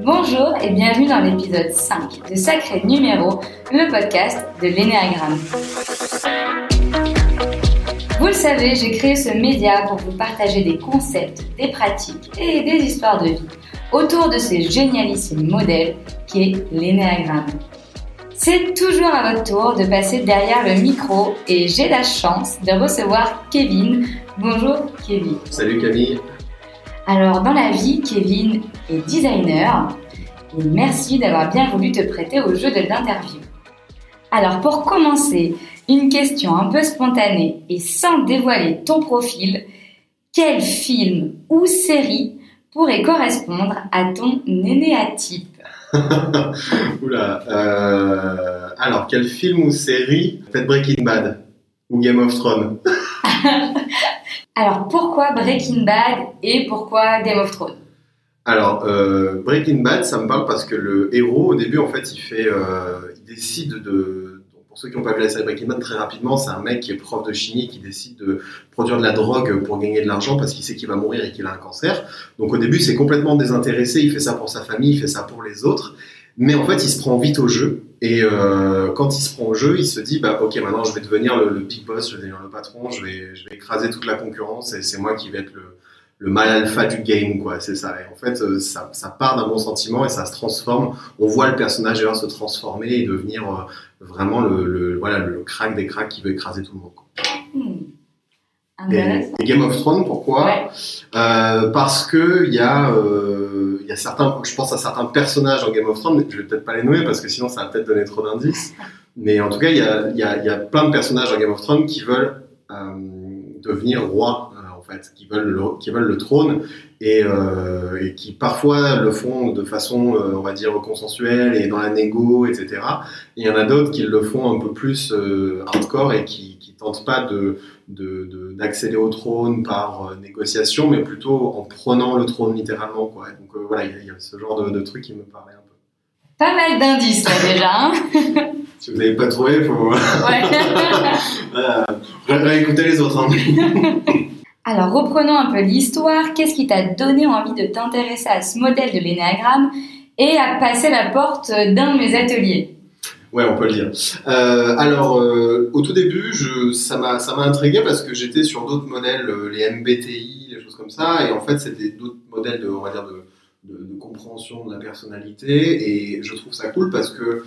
Bonjour et bienvenue dans l'épisode 5 de Sacré Numéro, le podcast de l'Énéagramme. Vous le savez, j'ai créé ce média pour vous partager des concepts, des pratiques et des histoires de vie autour de ce génialissime modèle qui est l'Énéagramme. C'est toujours à votre tour de passer derrière le micro et j'ai la chance de recevoir Kevin. Bonjour Kevin. Salut Camille. Alors dans la vie, Kevin est designer et merci d'avoir bien voulu te prêter au jeu de l'interview. Alors pour commencer, une question un peu spontanée et sans dévoiler ton profil, quel film ou série pourrait correspondre à ton nénéatype Oula. Euh, alors, quel film ou série? Peut-être Breaking Bad ou Game of Thrones. Alors, pourquoi Breaking Bad et pourquoi Game of Thrones? Alors, euh, Breaking Bad, ça me parle parce que le héros, au début, en fait, il fait, euh, il décide de. Pour ceux qui n'ont pas vu la série Breaking Bad, très rapidement, c'est un mec qui est prof de chimie qui décide de produire de la drogue pour gagner de l'argent parce qu'il sait qu'il va mourir et qu'il a un cancer. Donc, au début, c'est complètement désintéressé. Il fait ça pour sa famille, il fait ça pour les autres. Mais en fait, il se prend vite au jeu. Et euh, quand il se prend au jeu, il se dit bah ok, maintenant je vais devenir le, le big boss, je vais devenir le patron, je vais, je vais écraser toute la concurrence et c'est moi qui vais être le, le mal alpha du game, quoi. C'est ça. Et en fait, euh, ça, ça part d'un bon sentiment et ça se transforme. On voit le personnage se transformer et devenir euh, vraiment le, le, voilà, le crack des cracks qui veut écraser tout le monde. Quoi. Et, Intéressant. et Game of Thrones, pourquoi Ouais. Euh, Parce que il y a, euh, y a certains, je pense à certains personnages dans Game of Thrones. Je vais peut-être pas les nommer parce que sinon ça va peut-être donner trop d'indices. Mais en tout cas, il y a, y, a, y a plein de personnages dans Game of Thrones qui veulent euh, devenir roi, euh, en fait, qui veulent le, qui veulent le trône et, et qui parfois le font de façon, on va dire, consensuelle et dans la négo, etc. Et il y en a d'autres qui le font un peu plus hardcore et qui, qui tentent pas de- d'accéder au trône par euh, négociation, mais plutôt en prenant le trône littéralement. Quoi. Donc euh, voilà, il y, a- il y a ce genre de, de truc qui me parlait un peu. Pas mal d'indices là déjà. hein Si vous n'avez pas trouvé, il faut ouais. euh, ré- réécouter les autres. hein. Alors reprenons un peu l'histoire. Qu'est-ce qui t'a donné envie de t'intéresser à ce modèle de l'énéagramme et à passer la porte d'un de mes ateliers? Ouais, on peut le dire. Euh, alors, euh, au tout début, ça m'a intrigué parce que j'étais sur d'autres modèles, euh, les MBTI, les choses comme ça, et en fait, c'était d'autres modèles de, on va dire, de, compréhension de la personnalité, et je trouve ça cool parce que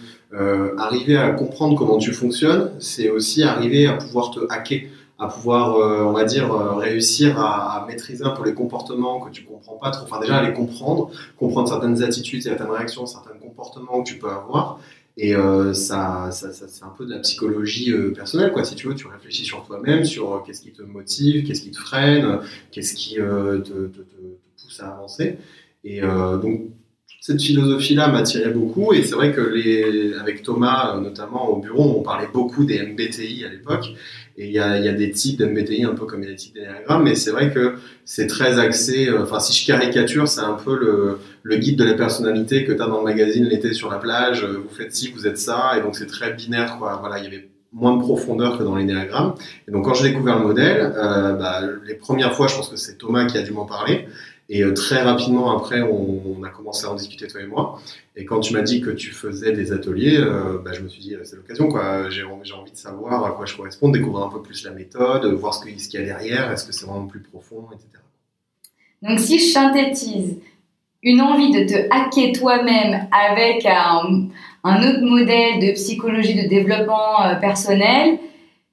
arriver à comprendre comment tu fonctionnes, c'est aussi arriver à pouvoir te hacker, à pouvoir, on va dire, réussir à, à maîtriser un peu les comportements que tu comprends pas trop, enfin déjà à les comprendre, comprendre certaines attitudes, certaines réactions, certains comportements que tu peux avoir. Et euh, ça, ça, c'est un peu de la psychologie euh, personnelle, quoi. Si tu veux, tu réfléchis sur toi-même, sur euh, qu'est-ce qui te motive, qu'est-ce qui te freine, qu'est-ce qui te, pousse à avancer. Et donc, cette philosophie-là m'attirait beaucoup. Et c'est vrai que les, avec Thomas, notamment au bureau, on parlait beaucoup des MBTI à l'époque. Et il y a, y a des types d'MBTI, un peu comme il des types d'énéagrammes, mais c'est vrai que c'est très axé. euh, Enfin, si je caricature, c'est un peu le le guide de la personnalité que tu as dans le magazine l'été sur la plage, euh, vous faites ci, vous êtes ça, et donc c'est très binaire, quoi. Voilà, il y avait moins de profondeur que dans l'énéagramme. Et donc quand j'ai découvert le modèle, euh, bah, les premières fois, je pense que c'est Thomas qui a dû m'en parler. Et euh, très rapidement après, on, a commencé à en discuter toi et moi. Et quand tu m'as dit que tu faisais des ateliers, euh, bah, je me suis dit euh, c'est l'occasion quoi. J'ai envie de savoir à quoi je correspond, découvrir un peu plus la méthode, voir ce qu'il y a derrière, est-ce que c'est vraiment plus profond, etc. Donc si je synthétise une envie de te hacker toi-même avec un, autre modèle de psychologie de développement personnel,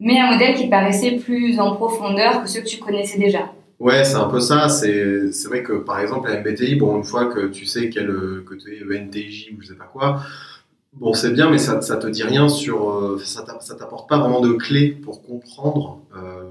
mais un modèle qui paraissait plus en profondeur que ceux que tu connaissais déjà. Ouais, c'est un peu ça. C'est c'est vrai que par exemple, la MBTI, bon, une fois que tu sais quel, que tu es ENTJ ou je sais pas quoi, bon, c'est bien, mais ça, ça te dit rien sur. euh, ça t'a- ça t'apporte pas vraiment de clés pour comprendre euh,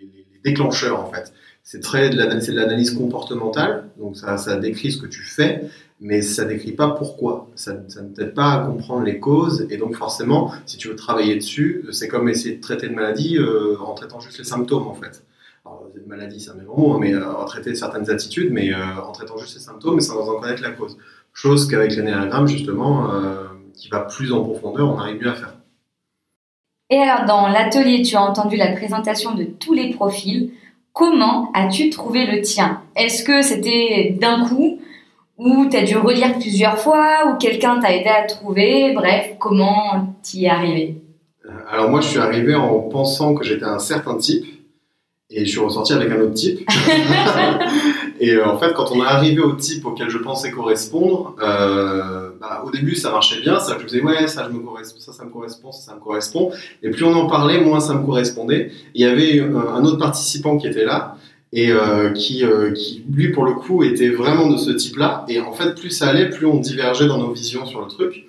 les, les- déclencheurs en fait. C'est très de l'ana- c'est de l'analyse comportementale, donc ça, ça décrit ce que tu fais, mais ça décrit pas pourquoi. Ça, ça ne t'aide pas à comprendre les causes, et donc forcément, si tu veux travailler dessus, c'est comme essayer de traiter une maladie euh, en traitant juste les symptômes en fait. Alors, maladie, c'est un grand mot, mais euh, en traiter certaines attitudes, mais euh, en traitant juste les symptômes et sans en connaître la cause. Chose qu'avec l'énéagramme, justement, euh, qui va plus en profondeur, on arrive mieux à faire. Et alors, dans l'atelier, tu as entendu la présentation de tous les profils. comment as-tu trouvé le tien? Est-ce que c'était d'un coup ou tu as dû relire plusieurs fois ou quelqu'un t'a aidé à trouver? Bref, comment t'y es arrivé? Alors moi, je suis arrivé en pensant que j'étais un certain type et je suis ressorti avec un autre type. et euh, en fait, quand on est arrivé au type auquel je pensais correspondre, euh, bah, au début ça marchait bien, ça je me disais ouais ça, je me correspond, ça ça me correspond, ça, ça me correspond. Et plus on en parlait, moins ça me correspondait. il y avait un autre participant qui était là et euh, qui, euh, qui lui pour le coup était vraiment de ce type-là. Et en fait, plus ça allait, plus on divergeait dans nos visions sur le truc.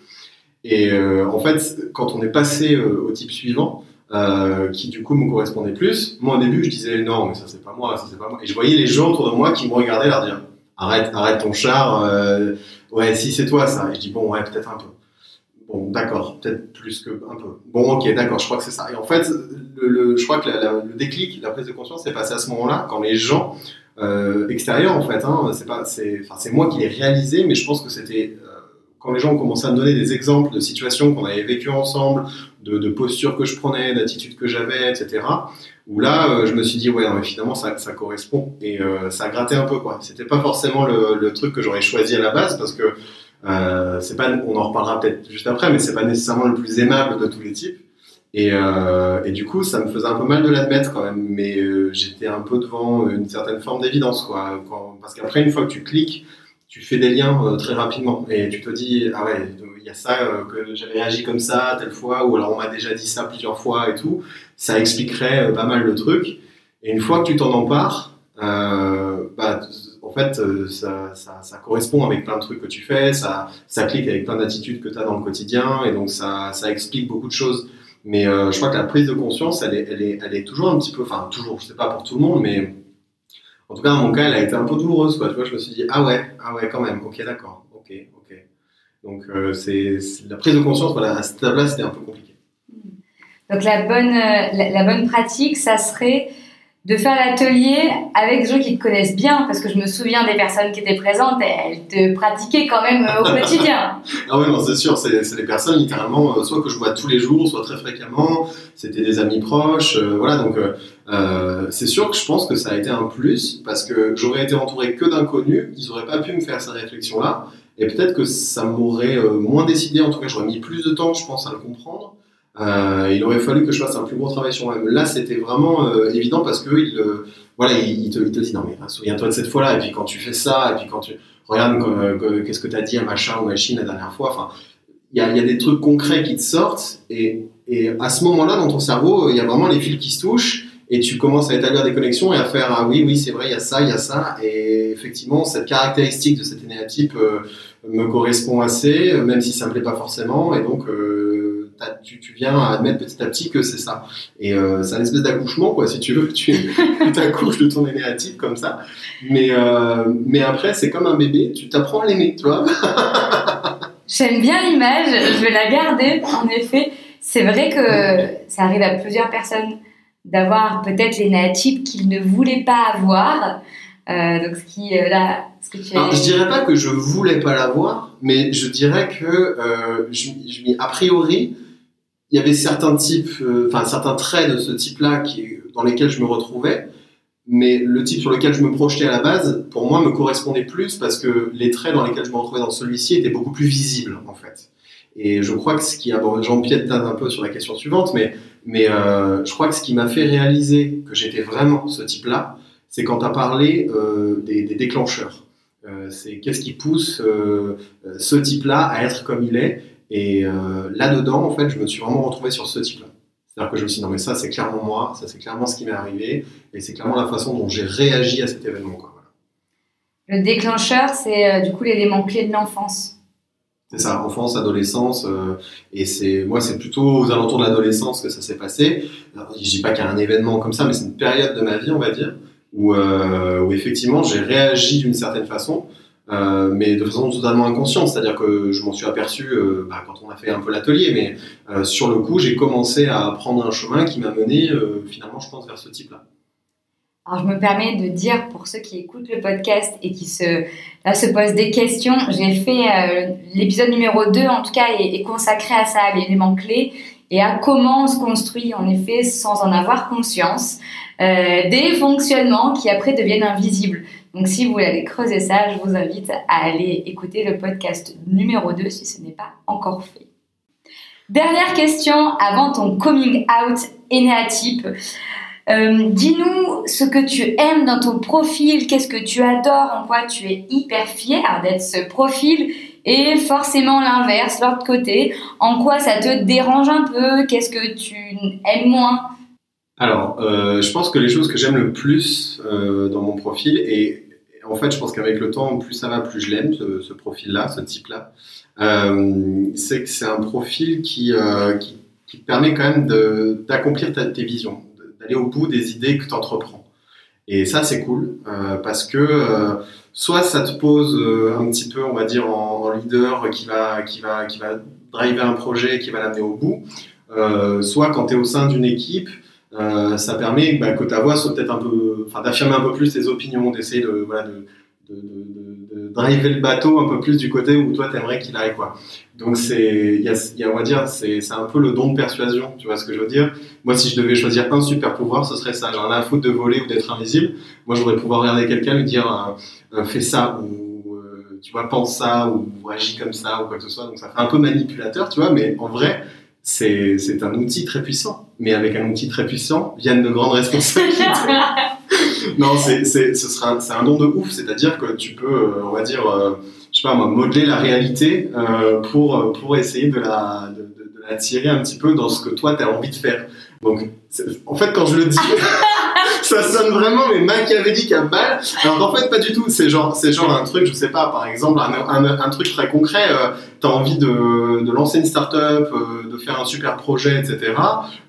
Et euh, en fait, quand on est passé euh, au type suivant, euh, qui du coup me correspondait plus. Moi au début je disais non mais ça c'est pas moi, ça c'est pas moi. Et je voyais les gens autour de moi qui me regardaient leur dire arrête, arrête ton char, euh, ouais si c'est toi ça. Et je dis bon ouais peut-être un peu. Bon d'accord, peut-être plus que un peu. Bon ok d'accord, je crois que c'est ça. Et en fait je crois que le déclic, la prise de conscience s'est passé à ce moment-là quand les gens euh, extérieurs en fait, hein, c'est pas, c'est, enfin c'est moi qui l'ai réalisé, mais je pense que c'était quand les gens ont commencé à me donner des exemples de situations qu'on avait vécues ensemble, de, de postures que je prenais, d'attitudes que j'avais, etc. Où là, euh, je me suis dit, ouais, non, mais finalement, ça, ça correspond. Et euh, ça grattait un peu, quoi. C'était pas forcément le, le truc que j'aurais choisi à la base, parce que euh, c'est pas, on en reparlera peut-être juste après, mais c'est pas nécessairement le plus aimable de tous les types. Et, euh, et du coup, ça me faisait un peu mal de l'admettre quand même, mais euh, j'étais un peu devant une certaine forme d'évidence, quoi. Quand, parce qu'après, une fois que tu cliques, tu fais des liens euh, très rapidement. Et tu te dis ah ouais il y a ça euh, que j'avais réagi comme ça telle fois ou alors on m'a déjà dit ça plusieurs fois et tout. Ça expliquerait euh, pas mal de trucs et une fois que tu t'en empares euh, bah, en fait ça, ça, correspond avec plein de trucs que tu fais ça, ça clique avec plein d'attitudes que tu as dans le quotidien et donc ça, ça explique beaucoup de choses. Mais je crois que la prise de conscience elle est, elle est, elle est toujours un petit peu enfin toujours je sais pas pour tout le monde mais en tout cas, mon cas, elle a été un peu douloureuse. Tu vois, je me suis dit, ah ouais, ah ouais, quand même, ok, d'accord, ok, ok. Donc, euh, c'est la prise de conscience, voilà, à cette table-là, c'était un peu compliqué. Donc, la bonne, euh, la, bonne pratique, ça serait de faire l'atelier avec des gens qui te connaissent bien, parce que je me souviens des personnes qui étaient présentes, elles te pratiquaient quand même euh, au quotidien. ah ouais, non, c'est sûr, c'est des personnes littéralement, soit que je vois tous les jours, soit très fréquemment, c'était des amis proches, euh, voilà, donc euh, c'est sûr que je pense que ça a été un plus, parce que j'aurais été entouré que d'inconnus, ils n'auraient pas pu me faire cette réflexion-là, et peut-être que ça m'aurait moins décidé, en tout cas j'aurais mis plus de temps, je pense, à le comprendre, euh, il aurait fallu que je fasse un plus gros travail sur moi-même. Là, c'était vraiment euh, évident parce que il, euh, voilà, il, te, dit non mais souviens-toi de cette fois-là et puis quand tu fais ça et puis quand tu regardes euh, qu'est-ce que tu as dit à machin ou machine la dernière fois. Enfin, il y a, des trucs concrets qui te sortent et, à ce moment-là, dans ton cerveau, il y a vraiment les fils qui se touchent et tu commences à établir des connexions et à faire ah oui oui c'est vrai il y a ça il y a ça et effectivement cette caractéristique de cet énéatype me correspond assez même si ça me plaît pas forcément et donc tu, tu, viens à admettre petit à petit que c'est ça. Et euh, c'est un espèce d'accouchement, quoi, si tu veux. Tu t'accouches de ton énéatype comme ça. Mais, euh, mais après, c'est comme un bébé, tu t'apprends à l'aimer, tu vois. J'aime bien l'image, je vais la garder. En effet, c'est vrai que ça arrive à plusieurs personnes d'avoir peut-être l'énéatype qu'ils ne voulaient pas avoir. Euh, donc, ce qui, euh, là, ce que tu Alors, je dirais pas que je voulais pas l'avoir, mais je dirais que euh, je, je, a priori, il y avait certains types, euh, enfin certains traits de ce type-là dans lesquels je me retrouvais, mais le type sur lequel je me projetais à la base, pour moi, me correspondait plus parce que les traits dans lesquels je me retrouvais dans celui-ci étaient beaucoup plus visibles, en fait. Et je crois que ce qui j'empiète un peu sur la question suivante, mais, euh, je crois que ce qui m'a fait réaliser que j'étais vraiment ce type-là, c'est quand tu as parlé euh, des, déclencheurs. C'est qu'est-ce qui pousse ce type-là à être comme il est. Et euh, là-dedans, en fait, je me suis vraiment retrouvé sur ce type-là. C'est-à-dire que je me suis dit, non, mais ça, c'est clairement moi, ça, c'est clairement ce qui m'est arrivé, et c'est clairement la façon dont j'ai réagi à cet événement. Quoi. Le déclencheur, c'est euh, du coup l'élément clé de l'enfance. C'est ça, enfance, adolescence, euh, et c'est moi, c'est plutôt aux alentours de l'adolescence que ça s'est passé. Alors, je dis pas qu'il y a un événement comme ça, mais c'est une période de ma vie, on va dire, où, euh, où effectivement j'ai réagi d'une certaine façon. Euh, mais de façon totalement inconsciente, c'est-à-dire que je m'en suis aperçu euh, bah, quand on a fait un peu l'atelier, mais euh, sur le coup, j'ai commencé à prendre un chemin qui m'a mené finalement, je pense, vers ce type-là. Alors, je me permets de dire pour ceux qui écoutent le podcast et qui se, se posent des questions, j'ai fait l'épisode numéro 2, en tout cas, est, consacré à ça, à l'élément clé. et à comment on se construit en effet sans en avoir conscience des fonctionnements qui après deviennent invisibles. Donc si vous voulez creuser ça, je vous invite à aller écouter le podcast numéro 2 si ce n'est pas encore fait. Dernière question avant ton coming out énéatype. Euh, dis-nous ce que tu aimes dans ton profil, qu'est-ce que tu adores, en quoi tu es hyper fier d'être ce profil et forcément l'inverse, l'autre côté, en quoi ça te dérange un peu, qu'est-ce que tu aimes moins? Alors, euh, je pense que les choses que j'aime le plus euh, dans mon profil, et en fait je pense qu'avec le temps, plus ça va, plus je l'aime, ce, profil-là, ce type-là, c'est que c'est un profil qui, qui, qui, permet quand même d'accomplir tes visions d'aller au bout des idées que tu entreprends. Et ça, c'est cool euh, parce que euh, soit ça te pose euh, un petit peu, on va dire, en, leader qui va, qui, va, qui va driver un projet, qui va l'amener au bout, soit quand tu es au sein d'une équipe, ça permet bah, que ta voix soit peut-être un peu, enfin, d'affirmer un peu plus tes opinions, d'essayer de, voilà, de, de, de, de, driver le bateau un peu plus du côté où toi t'aimerais qu'il aille quoi. Donc c'est, il y a, y a, on va dire, c'est, c'est un peu le don de persuasion, tu vois ce que je veux dire. Moi, si je devais choisir un super pouvoir, ce serait ça. J'en ai à foutre de voler ou d'être invisible. Moi, je voudrais pouvoir regarder quelqu'un lui dire, euh, euh, fais ça ou euh, tu vois, pense ça ou agis comme ça ou quoi que ce soit. Donc ça fait un peu manipulateur, tu vois, mais en vrai, c'est, un outil très puissant. Mais avec un outil très puissant viennent de grandes responsabilités. non, c'est, c'est, ce sera, c'est un don de ouf. C'est-à-dire que tu peux, on va dire, je sais pas moi, modeler la réalité euh, pour, pour essayer de la, de, de, la tirer un petit peu dans ce que toi tu as envie de faire. Donc, en fait, quand je le dis, ça sonne vraiment mais machiavélique à balle. Alors qu'en fait, pas du tout. C'est genre, c'est genre un truc, je sais pas, par exemple, un, truc très concret. Euh, tu as envie de, de, lancer une start-up, euh, de faire un super projet, etc.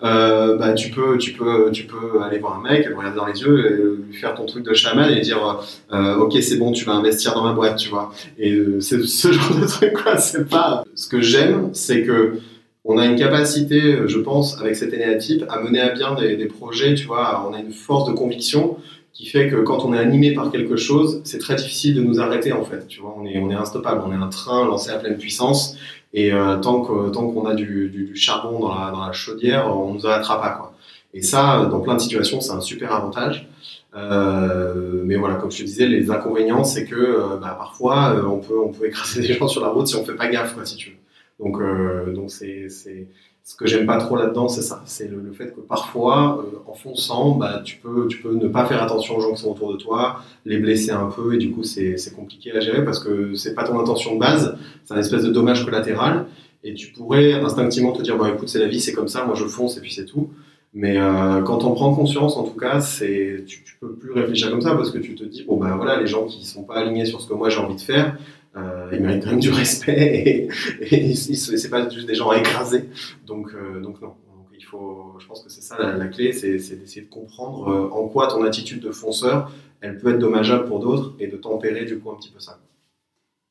Euh, bah, tu peux, tu peux, tu peux aller voir un mec, le regarder dans les yeux, et lui faire ton truc de chaman et dire, euh, ok, c'est bon, tu vas investir dans ma boîte, tu vois. Et euh, c'est ce genre de truc, quoi. C'est pas. Ce que j'aime, c'est que on a une capacité, je pense, avec cet énéatype, à mener à bien des, projets, tu vois, on a une force de conviction qui fait que quand on est animé par quelque chose, c'est très difficile de nous arrêter, en fait, tu vois, on est, on est instoppable, on est un train lancé à pleine puissance, et euh, tant qu'on tant qu'on a du, charbon dans la, dans la chaudière, on nous attrape pas, quoi. Et ça, dans plein de situations, c'est un super avantage. Euh, mais voilà, comme je te disais, les inconvénients, c'est que euh, bah, parfois, on, peut, on peut écraser des gens sur la route si on fait pas gaffe, quoi, si tu veux. Donc, euh, donc c'est, c'est, ce que j'aime pas trop là-dedans, c'est ça. C'est le, fait que parfois, euh, en fonçant, bah, tu, peux, tu peux ne pas faire attention aux gens qui sont autour de toi, les blesser un peu, et du coup, c'est, c'est compliqué à gérer parce que c'est pas ton intention de base, c'est un espèce de dommage collatéral. Et tu pourrais instinctivement te dire, bon, écoute, c'est la vie, c'est comme ça, moi je fonce et puis c'est tout. Mais euh, quand on prend conscience, en tout cas, c'est tu, tu peux plus réfléchir comme ça parce que tu te dis bon ben voilà, les gens qui sont pas alignés sur ce que moi j'ai envie de faire, euh, ils méritent quand même du respect et, et c'est pas juste des gens à écraser. Donc, euh, donc non. Il faut, je pense que c'est ça la, clé, c'est d'essayer de comprendre euh, en quoi ton attitude de fonceur, elle peut être dommageable pour d'autres et de tempérer du coup un petit peu ça.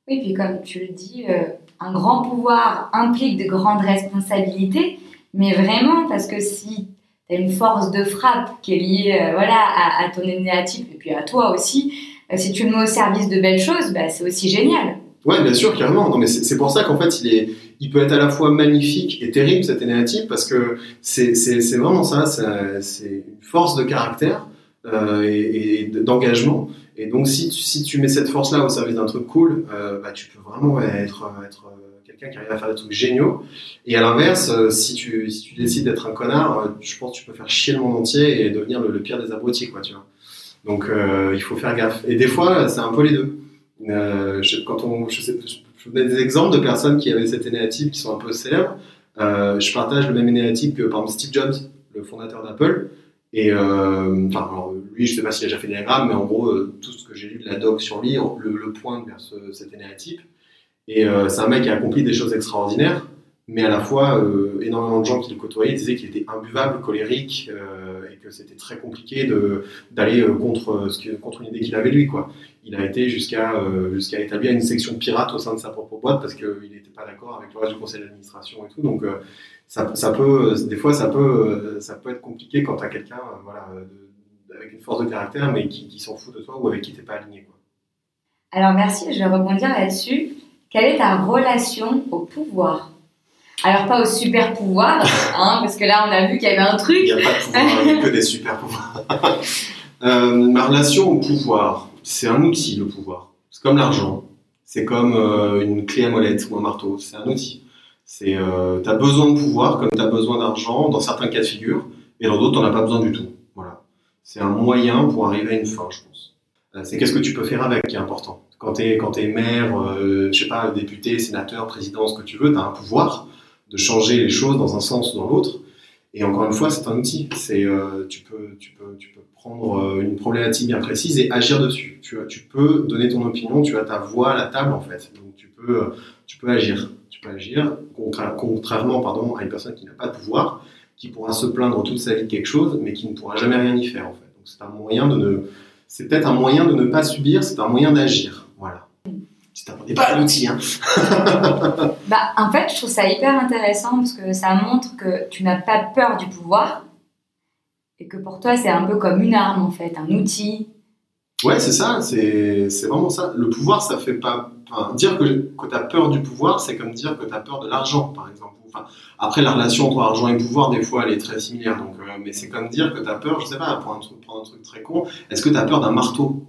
Oui, puis comme tu le dis, euh, un grand pouvoir implique de grandes responsabilités, mais vraiment parce que si tu as une force de frappe qui est liée voilà, à, ton énéatype et puis à toi aussi, si tu le mets au service de belles choses, bah, c'est aussi génial. Ouais, bien sûr, carrément. Non, mais c'est pour ça qu'en fait, il est, il peut être à la fois magnifique et terrible cet énéatype parce que c'est vraiment ça. C'est une force de caractère euh, et, d'engagement. Et donc, si tu, si tu mets cette force-là au service d'un truc cool, euh, bah, tu peux vraiment être, être quelqu'un qui arrive à faire des trucs géniaux. Et à l'inverse, euh, si tu, si tu décides d'être un connard, euh, je pense que tu peux faire chier le monde entier et devenir le, le pire des abrutis, quoi, tu vois. Donc euh, il faut faire gaffe. Et des fois, c'est un peu les deux. Euh, je, quand on, je, sais, donne des exemples de personnes qui avaient cet énéatype qui sont un peu célèbres. Euh, je partage le même énéatype que par Steve Jobs, le fondateur d'Apple. Et enfin, lui, je sais pas s'il a déjà fait des diagrammes, mais en gros, tout ce que j'ai lu de la doc sur lui, le, le pointe vers ce, cet énéatype. Et c'est un mec qui a accompli des choses extraordinaires, mais à la fois, euh, énormément de gens qui le côtoyaient disaient qu'il était imbuvable, colérique, euh, et que c'était très compliqué d'aller euh, contre, ce contre une idée qu'il avait lui. Quoi. Il a été jusqu'à, jusqu'à établir une section pirate au sein de sa propre boîte parce qu'il n'était pas d'accord avec le reste du conseil d'administration et tout. Donc, ça, peut, des fois, ça peut, ça peut être compliqué quand tu as quelqu'un voilà, avec une force de caractère, mais qui, qui s'en fout de toi ou avec qui tu n'es pas aligné. Quoi. Alors, merci, je vais rebondir là-dessus. Quelle est ta relation au pouvoir? Alors pas au super pouvoir, hein, parce que là on a vu qu'il y avait un truc. Il n'y a pas de pouvoir, il n'y a que des super pouvoirs. Euh, ma relation au pouvoir, c'est un outil le pouvoir. C'est comme l'argent, c'est comme euh, une clé à molette ou un marteau, c'est un outil. C'est, euh, as besoin de pouvoir comme tu as besoin d'argent dans certains cas de figure, et dans d'autres, tu n'en as pas besoin du tout. Voilà. C'est un moyen pour arriver à une fin, je pense. Euh, c'est qu'est-ce que tu peux faire avec qui est important. Quand tu es, quand es maire, euh, je sais pas, député, sénateur, président, ce que tu veux, tu as un pouvoir de changer les choses dans un sens ou dans l'autre. Et encore une fois, c'est un outil. C'est, euh, tu, peux, tu, peux, tu peux prendre euh, une problématique bien précise et agir dessus. Tu, tu peux donner ton opinion, tu as ta voix à la table en fait. Donc tu peux, tu peux agir. Tu peux agir contra- contrairement pardon, à une personne qui n'a pas de pouvoir, qui pourra se plaindre toute sa vie de quelque chose, mais qui ne pourra jamais rien y faire en fait. Donc c'est un moyen de ne, c'est peut-être un moyen de ne pas subir, c'est un moyen d'agir. Si t'apprenais pas l'outil, hein. Bah, en fait, je trouve ça hyper intéressant parce que ça montre que tu n'as pas peur du pouvoir et que pour toi, c'est un peu comme une arme en fait, un outil. Ouais, c'est ça, c'est c'est vraiment ça. Le pouvoir, ça fait pas. Enfin, dire que, que tu as peur du pouvoir, c'est comme dire que tu as peur de l'argent, par exemple. Enfin, après, la relation entre argent et pouvoir, des fois, elle est très similaire. Donc, euh, mais c'est comme dire que tu as peur, je sais pas, pour un truc, prendre un truc très con, est-ce que tu as peur d'un marteau?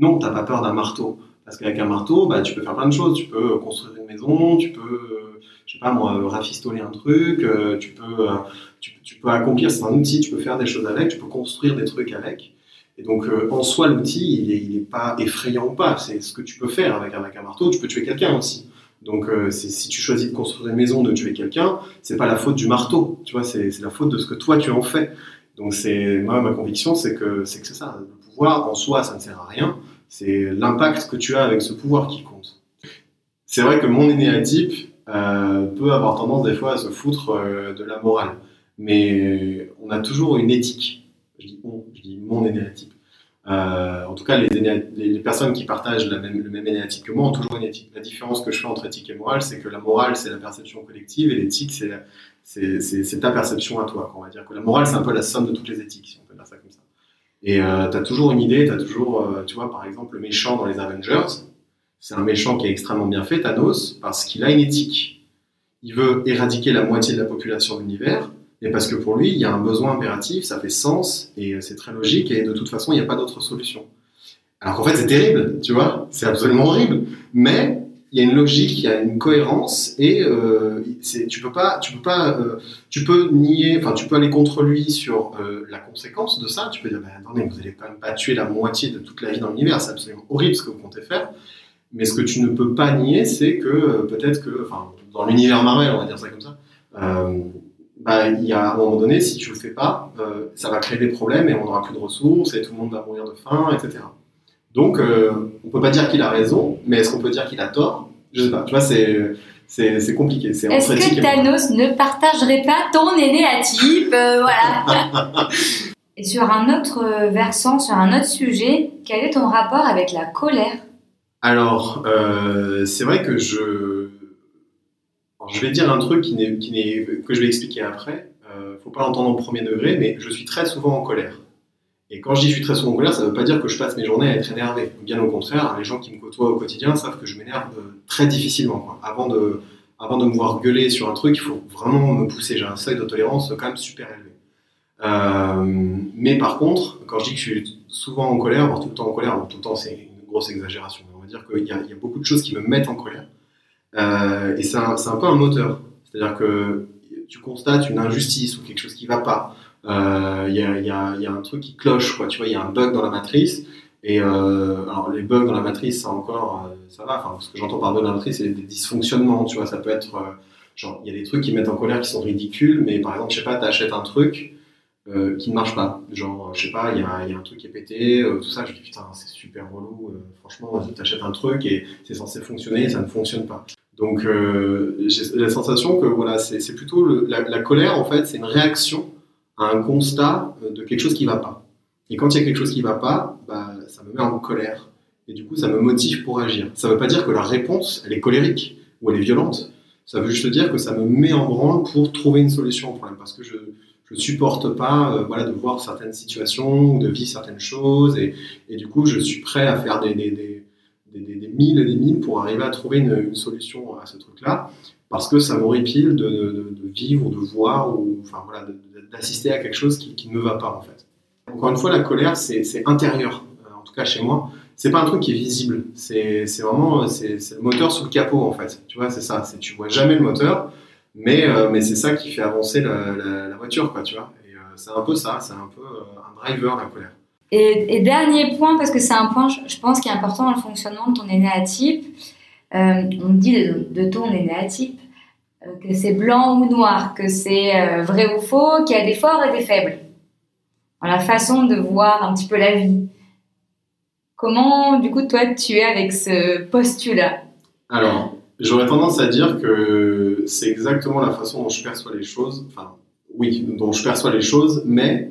Non, tu pas peur d'un marteau. Parce qu'avec un marteau, bah, tu peux faire plein de choses. Tu peux construire une maison, tu peux, euh, je sais pas moi, euh, rafistoler un truc, euh, tu, peux, euh, tu, peux accomplir, c'est un outil, tu peux faire des choses avec, tu peux construire des trucs avec. Et donc, euh, en soi, l'outil, il est, il est pas effrayant ou pas. C'est ce que tu peux faire avec, avec un marteau. Tu peux tuer quelqu'un aussi. Donc, euh, si tu choisis de construire une maison, de tuer quelqu'un, c'est pas la faute du marteau. Tu vois, c'est la faute de ce que toi tu en fais. Donc, c'est moi, ma conviction, c'est que c'est ça. Le pouvoir, en soi, ça ne sert à rien. C'est l'impact que tu as avec ce pouvoir qui compte. C'est vrai que mon énéatype euh, peut avoir tendance des fois à se foutre euh, de la morale. Mais on a toujours une éthique. Je dis on, je dis mon énéatype. Euh, en tout cas, les, personnes qui partagent même, le même énéatype que moi ont toujours une éthique. La différence que je fais entre éthique et morale, c'est que la morale, c'est la perception collective et l'éthique, c'est ta perception à toi. quoi. On va dire que la morale, c'est un peu la somme de toutes les éthiques, si on peut dire ça comme ça. Et euh, tu as toujours une idée, tu as toujours, euh, tu vois, par exemple, le méchant dans les Avengers, c'est un méchant qui est extrêmement bien fait, Thanos, parce qu'il a une éthique. Il veut éradiquer la moitié de la population de l'univers, mais parce que pour lui, il y a un besoin impératif, ça fait sens, et c'est très logique, et de toute façon, il n'y a pas d'autre solution. Alors qu'en fait, c'est terrible, tu vois, c'est absolument horrible, mais il y a une logique, il y a une cohérence, et euh, tu peux pas, tu peux pas, euh, tu peux nier, enfin, tu peux aller contre lui sur euh, la conséquence de ça. Tu peux dire, bah, attendez, vous allez quand même pas tuer la moitié de toute la vie dans l'univers, c'est absolument horrible ce que vous comptez faire. Mais ce que tu ne peux pas nier, c'est que peut-être que, enfin, dans l'univers Marvel, on va dire ça comme ça, bah, il y a à un moment donné, si tu le fais pas, ça va créer des problèmes et on n'aura plus de ressources et tout le monde va mourir de faim, etc. Donc, euh, on peut pas dire qu'il a raison, mais est-ce qu'on peut dire qu'il a tort? Je sais pas. Tu vois, c'est c'est c'est compliqué. C'est Est-ce que et. Thanos ne partagerait pas ton énéatype euh, Voilà. Et sur un autre euh, versant, sur un autre sujet, quel est ton rapport avec la colère? Alors, euh, c'est vrai que je. Alors, je vais dire un truc qui n'est, qui n'est, que je vais expliquer après. Euh, faut pas l'entendre au premier degré, mais je suis très souvent en colère. Et quand je dis je suis très souvent en colère, ça ne veut pas dire que je passe mes journées à être énervé. Bien au contraire, les gens qui me côtoient au quotidien savent que je m'énerve euh, très difficilement. Avant, de, avant de me voir gueuler sur un truc, il faut vraiment me pousser. J'ai un seuil de tolérance quand même super élevé. Euh, mais par contre, quand je dis que je suis souvent en colère, voire tout le temps en colère, tout le temps c'est une grosse exagération, on va dire qu'il y, a- beaucoup de choses qui me mettent en colère. Euh, et c'est un, un peu un moteur. C'est-à-dire que tu constates une injustice ou quelque chose qui va pas. Euh, Il y, a, il y a- un truc qui cloche, quoi. Tu vois, il y a un bug dans la matrice. Et euh, alors les bugs dans la matrice, ça encore, euh, ça va. Enfin, ce que j'entends par bug dans la matrice, c'est des dysfonctionnements. Tu vois, ça peut être euh, genre, il y a des trucs qui mettent en colère qui sont ridicules, mais par exemple, je sais pas, t'achètes un truc euh, qui ne marche pas. Genre, je sais pas, il y a, un truc qui est pété, euh, tout ça. Je dis putain, c'est super relou. euh, franchement, t'achètes un truc et c'est censé fonctionner et ça ne fonctionne pas. Donc, euh, j'ai la sensation que voilà, c'est plutôt la, la colère en fait, c'est une réaction un constat euh, de quelque chose qui va pas. Et quand il y a quelque chose qui va pas, bah, ça me met en colère. Et du coup, ça me motive pour agir. Ça veut pas dire que la réponse, elle est colérique ou elle est violente. Ça veut juste dire que ça me met en branle pour trouver une solution au problème. Parce que je je supporte pas euh, voilà, de voir certaines situations ou de vivre certaines choses. Et, et du coup, je suis prêt à faire des, des, des, des, milles et des milles pour arriver à trouver une, solution à ce truc-là. parce que ça m'horripile de, de, vivre ou de voir ou enfin voilà d'assister à quelque chose qui, qui, ne va pas en fait. Encore une fois, la colère c'est intérieur, euh, en tout cas chez moi. C'est pas un truc qui est visible. C'est vraiment c'est le moteur sous le capot en fait. Tu vois, c'est ça. Tu vois jamais le moteur, mais euh, mais c'est ça qui fait avancer la, la, voiture quoi. Tu vois. Euh, c'est un peu ça. C'est un peu un driver la colère. Et, dernier point, parce que c'est un point, je pense, qui est important dans le fonctionnement de ton énéatype. Euh, on dit de, de ton énéatype que c'est blanc ou noir, que c'est euh, vrai ou faux, qu'il y a des forts et des faibles. Dans la façon de voir un petit peu la vie. Comment, du coup, toi, tu es avec ce postulat? Alors, j'aurais tendance à dire que c'est exactement la façon dont je perçois les choses. Enfin, oui, dont je perçois les choses, mais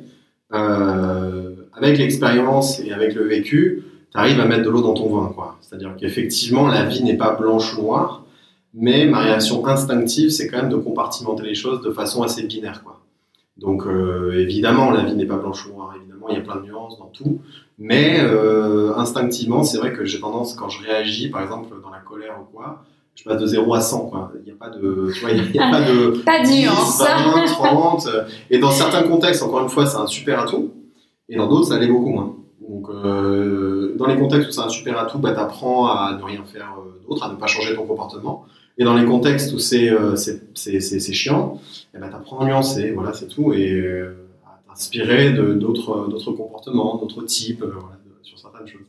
euh, avec l'expérience et avec le vécu, tu arrives à mettre de l'eau dans ton vin. quoi. C'est-à-dire qu'effectivement, la vie n'est pas blanche ou noire, mais ma réaction instinctive, c'est quand même de compartimenter les choses de façon assez binaire. Quoi. Donc euh, évidemment, la vie n'est pas blanche ou noire, évidemment, il y a plein de nuances dans tout, mais euh, instinctivement, c'est vrai que j'ai tendance, quand je réagis, par exemple, dans la colère ou quoi, je passe de 0 à 100, quoi. Il n'y a pas de, tu vois, il n'y a, pas de, pas de 10, 20, 30. Et dans certains contextes, encore une fois, c'est un super atout. Et dans d'autres, ça l'est beaucoup moins. Donc, euh, dans les contextes où c'est un super atout, bah, tu apprends à ne rien faire d'autre, à ne pas changer ton comportement. Et dans les contextes où c'est euh, c'est chiant, eh ben, tu apprends à nuancer, voilà, c'est tout, et euh, à t'inspirer d'autres comportements, d'autres types, euh, voilà, sur certaines choses.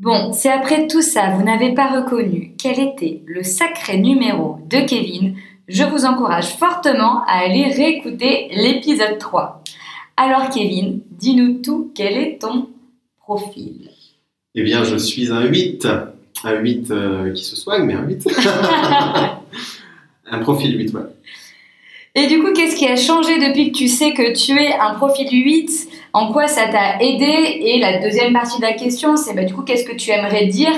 Bon, si après tout ça, vous n'avez pas reconnu quel était le sacré numéro de Kevin, je vous encourage fortement à aller réécouter l'épisode 3. Alors Kevin, dis-nous tout, quel est ton profil? Eh bien, je suis un 8 un 8 euh, qui se soigne, mais un 8. un profil 8, ouais. Et du coup, qu'est-ce qui a changé depuis que tu sais que tu es un profil 8 En quoi ça t'a aidé? Et la deuxième partie de la question, c'est bah, du coup, qu'est-ce que tu aimerais dire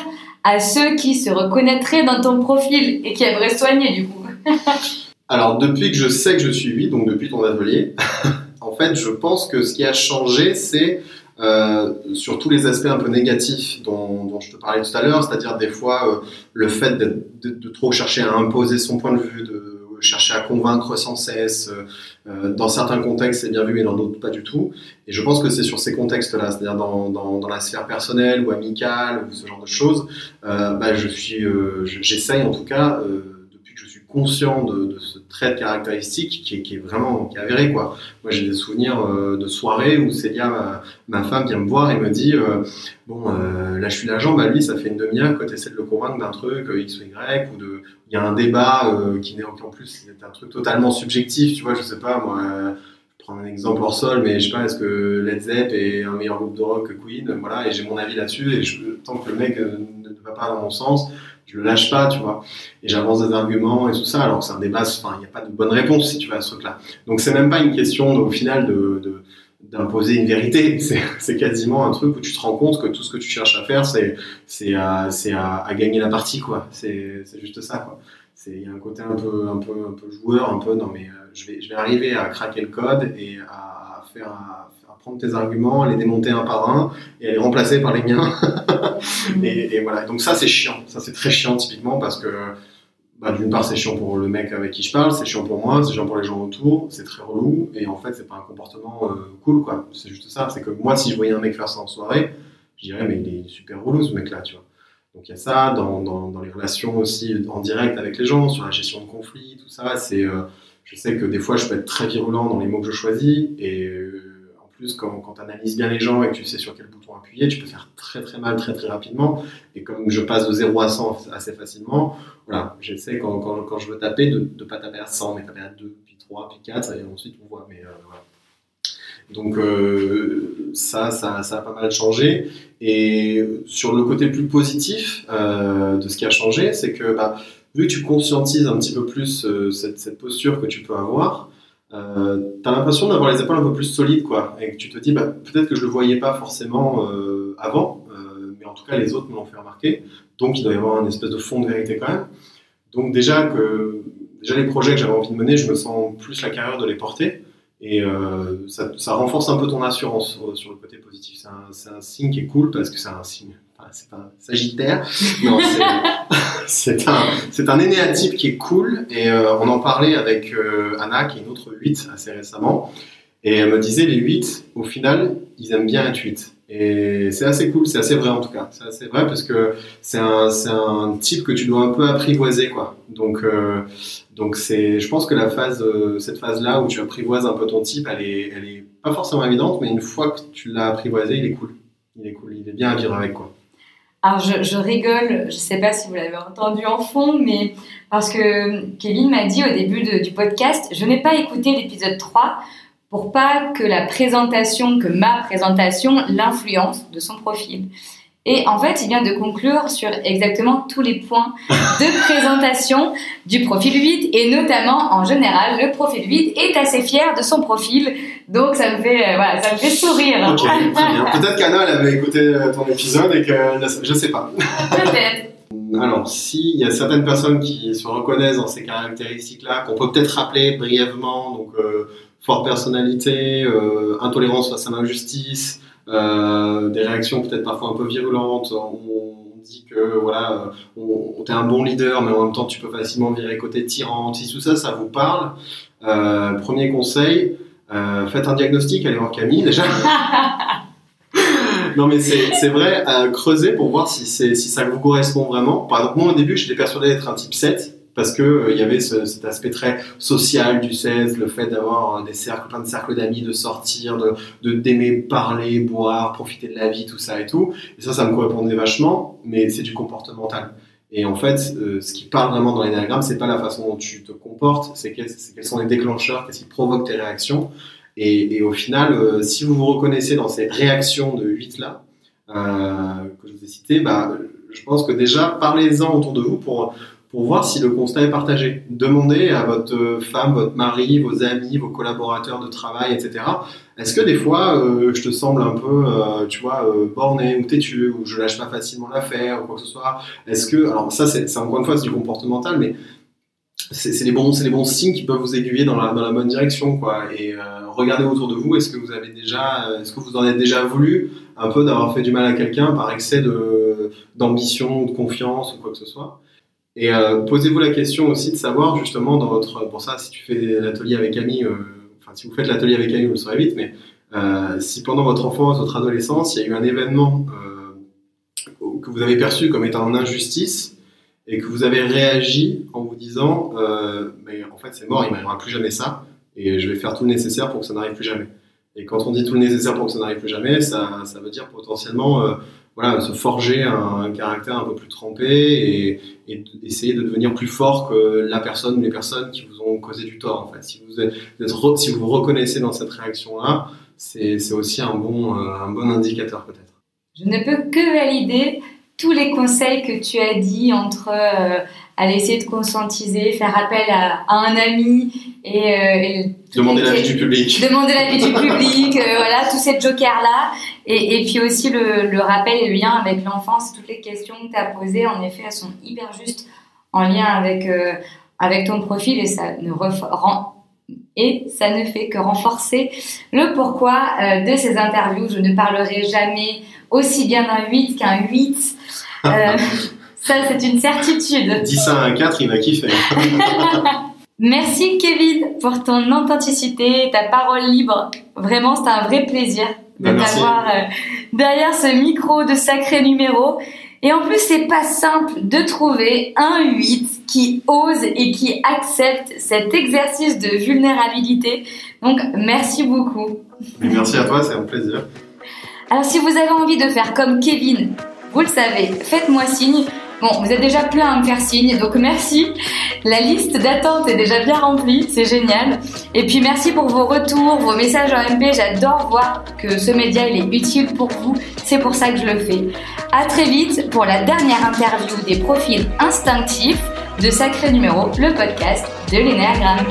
à ceux qui se reconnaîtraient dans ton profil et qui aimeraient soigner du coup? Alors, depuis que je sais que je suis 8, donc depuis ton atelier, en fait, je pense que ce qui a changé, c'est euh, sur tous les aspects un peu négatifs dont, je te parlais tout à l'heure, c'est-à-dire des fois euh, le fait de, trop chercher à imposer son point de vue, de chercher à convaincre sans cesse. Euh, dans certains contextes, c'est bien vu, mais dans d'autres, pas du tout. Et je pense que c'est sur ces contextes-là, c'est-à-dire dans, dans, dans, la sphère personnelle ou amicale ou ce genre de choses, bah, je j'essaye en tout cas conscient de, ce trait de caractéristique qui est, vraiment qui est avéré quoi. Moi j'ai des souvenirs euh, de soirées où Célia, ma, ma, femme, vient me voir et me dit euh, bon euh, là je suis l'agent, bah lui ça fait une demi-heure que tu essaies de le convaincre d'un truc X ou Y ou de il y a un débat qui n'est en plus c'est un truc totalement subjectif, tu vois, je sais pas moi je prends un exemple hors sol, mais je sais pas, est-ce que Led Zepp est un meilleur groupe de rock que Queen? Voilà, et j'ai mon avis là-dessus, et tant que le mec ne va pas dans mon sens, je le lâche pas, tu vois. Et j'avance des arguments et tout ça, alors que c'est un débat, enfin, il n'y a pas de bonne réponse si tu vas à ce truc-là. Donc c'est même pas une question, au final, de, d'imposer une vérité. C'est quasiment un truc où tu te rends compte que tout ce que tu cherches à faire, c'est c'est à, à, gagner la partie, quoi. C'est juste ça, quoi. Il y a un côté un peu, un, peu, un peu joueur, un peu, non mais euh, je, vais, je vais arriver à craquer le code et à, faire, à, prendre tes arguments, les démonter un par un et les remplacer par les miens. et, voilà. Donc ça, c'est chiant. Ça, c'est très chiant typiquement parce que bah, d'une part, c'est chiant pour le mec avec qui je parle, c'est chiant pour moi, c'est chiant pour les gens autour, c'est très relou. Et en fait, c'est pas un comportement euh, cool, quoi. C'est juste ça. C'est que moi, si je voyais un mec faire ça en soirée, je dirais, mais il est super relou ce mec-là, tu vois. Donc il y a ça dans, dans, dans, les relations aussi en direct avec les gens, sur la gestion de conflits, tout ça. C'est, euh, je sais que des fois, je peux être très virulent dans les mots que je choisis et euh, quand, tu analyses bien les gens et que tu sais sur quel bouton appuyer, tu peux faire très très mal très très rapidement. Et comme je passe de 0 à 100 assez facilement, voilà, j'essaie quand, quand, je veux taper de ne pas taper à 100, mais taper à 2, puis 3, puis 4, et ensuite on voit. Mais, euh, voilà. Donc euh, ça, ça, a pas mal changé. Et sur le côté plus positif euh, de ce qui a changé, c'est que bah, vu que tu conscientises un petit peu plus cette, posture que tu peux avoir, euh, tu as l'impression d'avoir les épaules un peu plus solides, quoi, et que tu te dis, bah, peut-être que je le voyais pas forcément euh, avant, euh, mais en tout cas les autres me l'ont fait remarquer, donc il doit y avoir une espèce de fond de vérité quand même. Donc déjà que déjà les projets que j'avais envie de mener, je me sens plus la carrière de les porter, et euh, ça, renforce un peu ton assurance sur, le côté positif. C'est un, un, signe qui est cool parce que c'est un signe. C'est un Sagittaire. Non, c'est un, un énéatype qui est cool. Et euh, on en parlait avec euh, Anna, qui est une autre 8 assez récemment. Et elle me disait, les 8, au final, ils aiment bien être 8. Et c'est assez cool, c'est assez vrai en tout cas. C'est assez vrai parce que c'est un, un type que tu dois un peu apprivoiser, quoi. Donc, euh, donc c'est, je pense que la phase, cette phase-là où tu apprivoises un peu ton type, elle est, elle est pas forcément évidente, mais une fois que tu l'as apprivoisé, il est cool. Il est cool, il est bien à vivre avec, quoi. Alors je, je rigole, je sais pas si vous l'avez entendu en fond, mais parce que Kevin m'a dit au début de, du podcast, je n'ai pas écouté l'épisode 3 pour pas que la présentation, que ma présentation l'influence de son profil. Et en fait, il vient de conclure sur exactement tous les points de présentation du profil 8 et notamment en général, le profil 8 est assez fier de son profil. Donc ça me fait, euh, voilà, ça me fait sourire. Ok, très bien. Peut-être qu'Anna, elle avait écouté euh, ton épisode et que je sais pas. Peut-être. Alors, s'il y a certaines personnes qui se reconnaissent dans ces caractéristiques-là, qu'on peut peut-être rappeler brièvement, donc euh, forte personnalité, euh, intolérance face à l'injustice, euh, des réactions peut-être parfois un peu virulentes. On, dit que voilà, on, t'es un bon leader, mais en même temps tu peux facilement virer côté tyran. Si tout ça, ça vous parle, euh, premier conseil, euh, faites un diagnostic, allez voir Camille déjà. non mais c'est vrai, creuser pour voir si, si ça vous correspond vraiment. Par exemple, moi au début, j'étais persuadé d'être un type 7 parce que euh, il y avait cet aspect très social du 16, le fait d'avoir des cercles, plein de cercles d'amis, de sortir, de d'aimer parler, boire, profiter de la vie, tout ça et tout. Et ça, ça me correspondait vachement, mais c'est du comportemental. Et en fait, euh, ce qui parle vraiment dans l'énagramme, c'est pas la façon dont tu te comportes, c'est quels, sont les déclencheurs, qu'est-ce qui provoque tes réactions. Et, au final, euh, si vous vous reconnaissez dans ces réactions de 8 là, que je vous ai citées, bah, je pense que déjà, parlez-en autour de vous pour pour voir si le constat est partagé. Demandez à votre femme, votre mari, vos amis, vos collaborateurs de travail, etc. Est-ce que des fois, euh, je te semble un peu, euh, tu vois, euh, borné ou têtu, ou je lâche pas facilement l'affaire, ou quoi que ce soit Est-ce que, alors ça, c'est encore une fois, c'est du comportemental, mais c'est les bons, signes qui peuvent vous aiguiller dans la, bonne direction, quoi. Et regardez autour de vous. Est-ce que vous avez déjà, est-ce que vous en êtes déjà voulu un peu d'avoir fait du mal à quelqu'un par excès d'ambition ou de confiance ou quoi que ce soit? Et euh, posez-vous la question aussi de savoir justement dans votre, pour ça, si tu fais l'atelier avec Camille, euh, enfin si vous faites l'atelier avec Camille, vous le saurez vite, mais euh, si pendant votre enfance, votre adolescence, il y a eu un événement que vous avez perçu comme étant en injustice et que vous avez réagi en vous disant, mais en fait c'est mort, il m'arrivera plus jamais ça, et je vais faire tout le nécessaire pour que ça n'arrive plus jamais. Et quand on dit tout le nécessaire pour que ça n'arrive plus jamais, ça, ça veut dire potentiellement voilà, se forger un, caractère un peu plus trempé et, et, essayer de devenir plus fort que la personne ou les personnes qui vous ont causé du tort. En fait. Si, vous êtes, si vous vous reconnaissez dans cette réaction-là, c'est aussi un bon, euh, un bon indicateur peut-être. Je ne peux que valider tous les conseils que tu as dit entre euh, aller essayer de conscientiser, faire appel à, un ami et, euh, demander l'avis du public, demander l'avis du public, euh, voilà tous ces jokers là et, et puis aussi le, le, rappel et le lien avec l'enfance, toutes les questions que tu as posées en effet elles sont hyper justes en lien avec avec ton profil et ça ne rend et ça ne fait que renforcer le pourquoi de ces interviews. Je ne parlerai jamais aussi bien d'un 8 qu'un 8. Ça, c'est une certitude. Dis ça à un 4, il va kiffer. Merci Kevin pour ton authenticité, ta parole libre. Vraiment, c'est un vrai plaisir de bah, t'avoir euh, derrière ce micro de sacré numéro. Et en plus, c'est pas simple de trouver un 8 qui ose et qui accepte cet exercice de vulnérabilité. Donc, merci beaucoup. Merci à toi, c'est un plaisir. Alors si vous avez envie de faire comme Kevin, vous le savez, faites-moi signe. Bon, vous êtes déjà plein à me faire signe, donc merci. La liste d'attente est déjà bien remplie, c'est génial. Et puis merci pour vos retours, vos messages en MP. J'adore voir que ce média est utile pour vous. C'est pour ça que je le fais. À très vite pour la dernière interview des profils instinctifs de Sacré Numéro, le podcast de l'énéagramme.